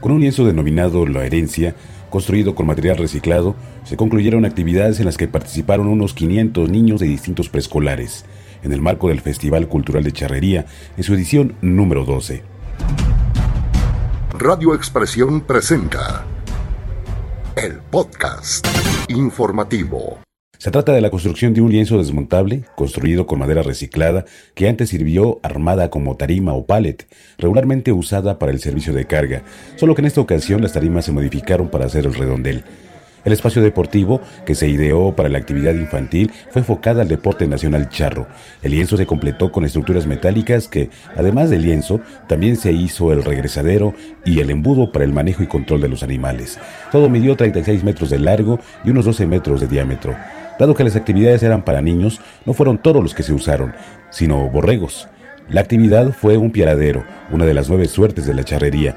Con un lienzo denominado La Herencia, construido con material reciclado, se concluyeron actividades en las que participaron unos 500 niños de distintos preescolares, en el marco del Festival Cultural de Charrería, en su edición número 12. Radio Expresión presenta el podcast informativo. Se trata de la construcción de un lienzo desmontable, construido con madera reciclada, que antes sirvió armada como tarima o pallet, regularmente usada para el servicio de carga, solo que en esta ocasión las tarimas se modificaron para hacer el redondel. El espacio deportivo, que se ideó para la actividad infantil, fue enfocada al deporte nacional charro. El lienzo se completó con estructuras metálicas que, además del lienzo, también se hizo el regresadero y el embudo para el manejo y control de los animales. Todo midió 36 metros de largo y unos 12 metros de diámetro. Dado que las actividades eran para niños, no fueron todos los que se usaron, sino borregos. La actividad fue un piaradero, una de las nueve suertes de la charrería,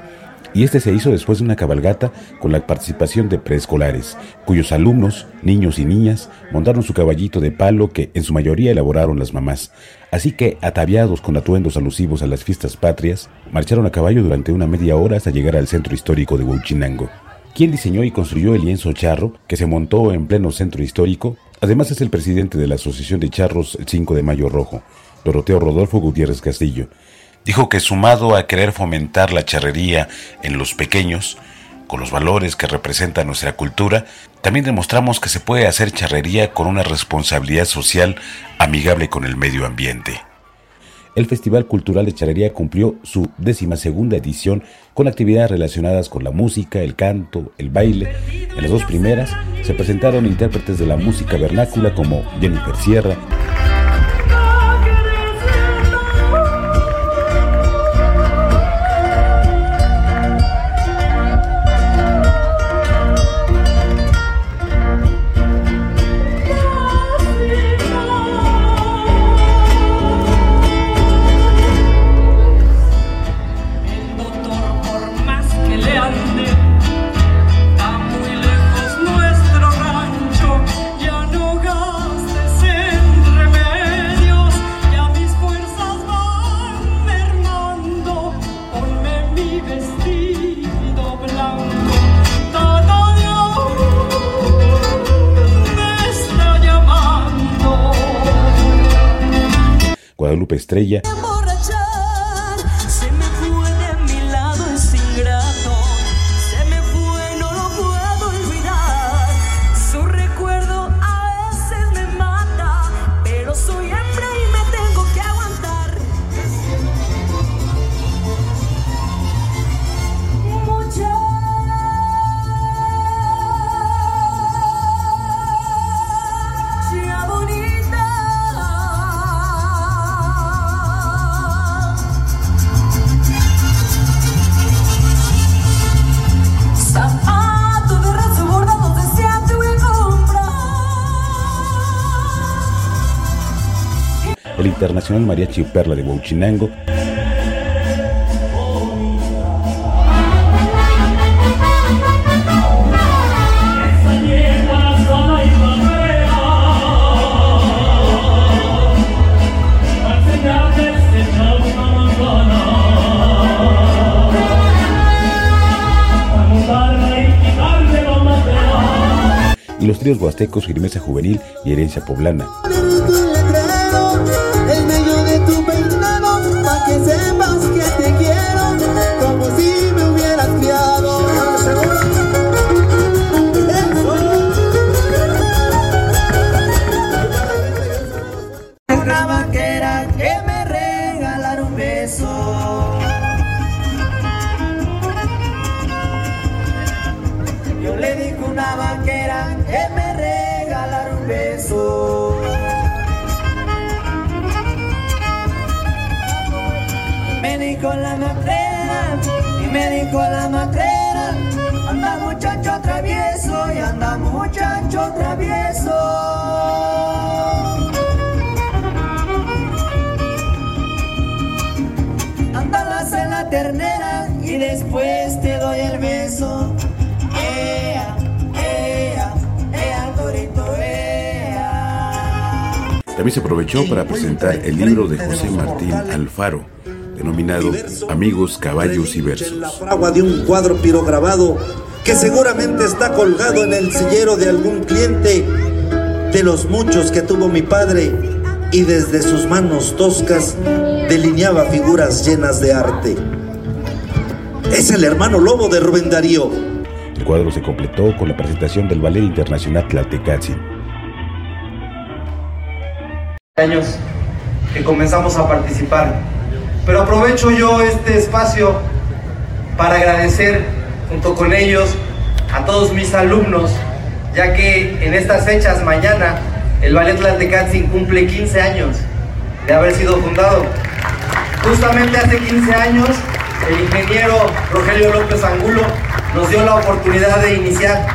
y este se hizo después de una cabalgata con la participación de preescolares, cuyos alumnos, niños y niñas, montaron su caballito de palo que en su mayoría elaboraron las mamás. Así que, ataviados con atuendos alusivos a las fiestas patrias, marcharon a caballo durante una media hora hasta llegar al centro histórico de Huachinango. ¿Quién diseñó y construyó el lienzo charro que se montó en pleno centro histórico? Además es el presidente de la Asociación de Charros el 5 de Mayo Rojo, Doroteo Rodolfo Gutiérrez Castillo. Dijo que sumado a querer fomentar la charrería en los pequeños, con los valores que representa nuestra cultura, también demostramos que se puede hacer charrería con una responsabilidad social amigable con el medio ambiente el Festival Cultural de Charrería cumplió su segunda edición con actividades relacionadas con la música, el canto, el baile. En las dos primeras se presentaron intérpretes de la música vernácula como Jennifer Sierra, Estrella. El Internacional Mariachi Perla de Huachinango, y los tríos huastecos Firmeza Juvenil y Herencia Poblana. Dijo la matrera, y me dijo la matrera, anda muchacho travieso y anda muchacho travieso. En la ternera y después te doy el beso. Ea, También se aprovechó para presentar el libro de José Martín Alfaro denominado Amigos, Caballos y Versos. La fragua de un cuadro pirograbado que seguramente está colgado en el sillero de algún cliente de los muchos que tuvo mi padre y desde sus manos toscas delineaba figuras llenas de arte. Es el hermano lobo de Rubén Darío. El cuadro se completó con la presentación del Ballet Internacional Tlaltecatzin. Años que comenzamos a participar. Pero aprovecho yo este espacio para agradecer junto con ellos a todos mis alumnos, ya que en estas fechas mañana el Ballet Tlaltecatzin cumple 15 años de haber sido fundado. Justamente hace 15 años el ingeniero Rogelio López Angulo nos dio la oportunidad de iniciar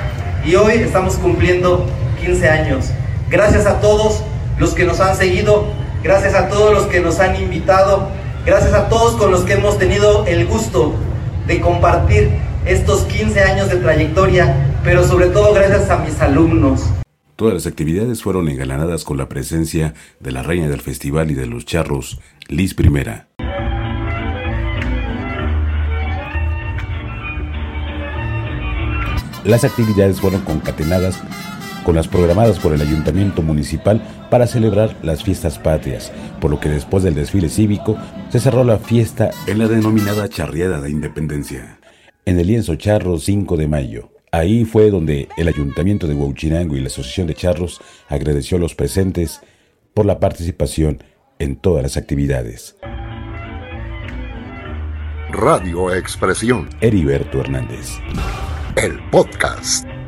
y hoy estamos cumpliendo 15 años. Gracias a todos los que nos han seguido, gracias a todos los que nos han invitado, gracias a todos con los que hemos tenido el gusto de compartir estos 15 años de trayectoria, pero sobre todo gracias a mis alumnos. Todas las actividades fueron engalanadas con la presencia de la reina del festival y de los charros, Liz Primera. Las actividades fueron concatenadas con las programadas por el Ayuntamiento Municipal para celebrar las fiestas patrias, por lo que después del desfile cívico se cerró la fiesta en la denominada Charriada de Independencia, en el lienzo Charro 5 de mayo. Ahí fue donde el Ayuntamiento de Huachinango y la Asociación de Charros agradeció a los presentes por la participación en todas las actividades. Radio Expresión. Heriberto Hernández. El podcast.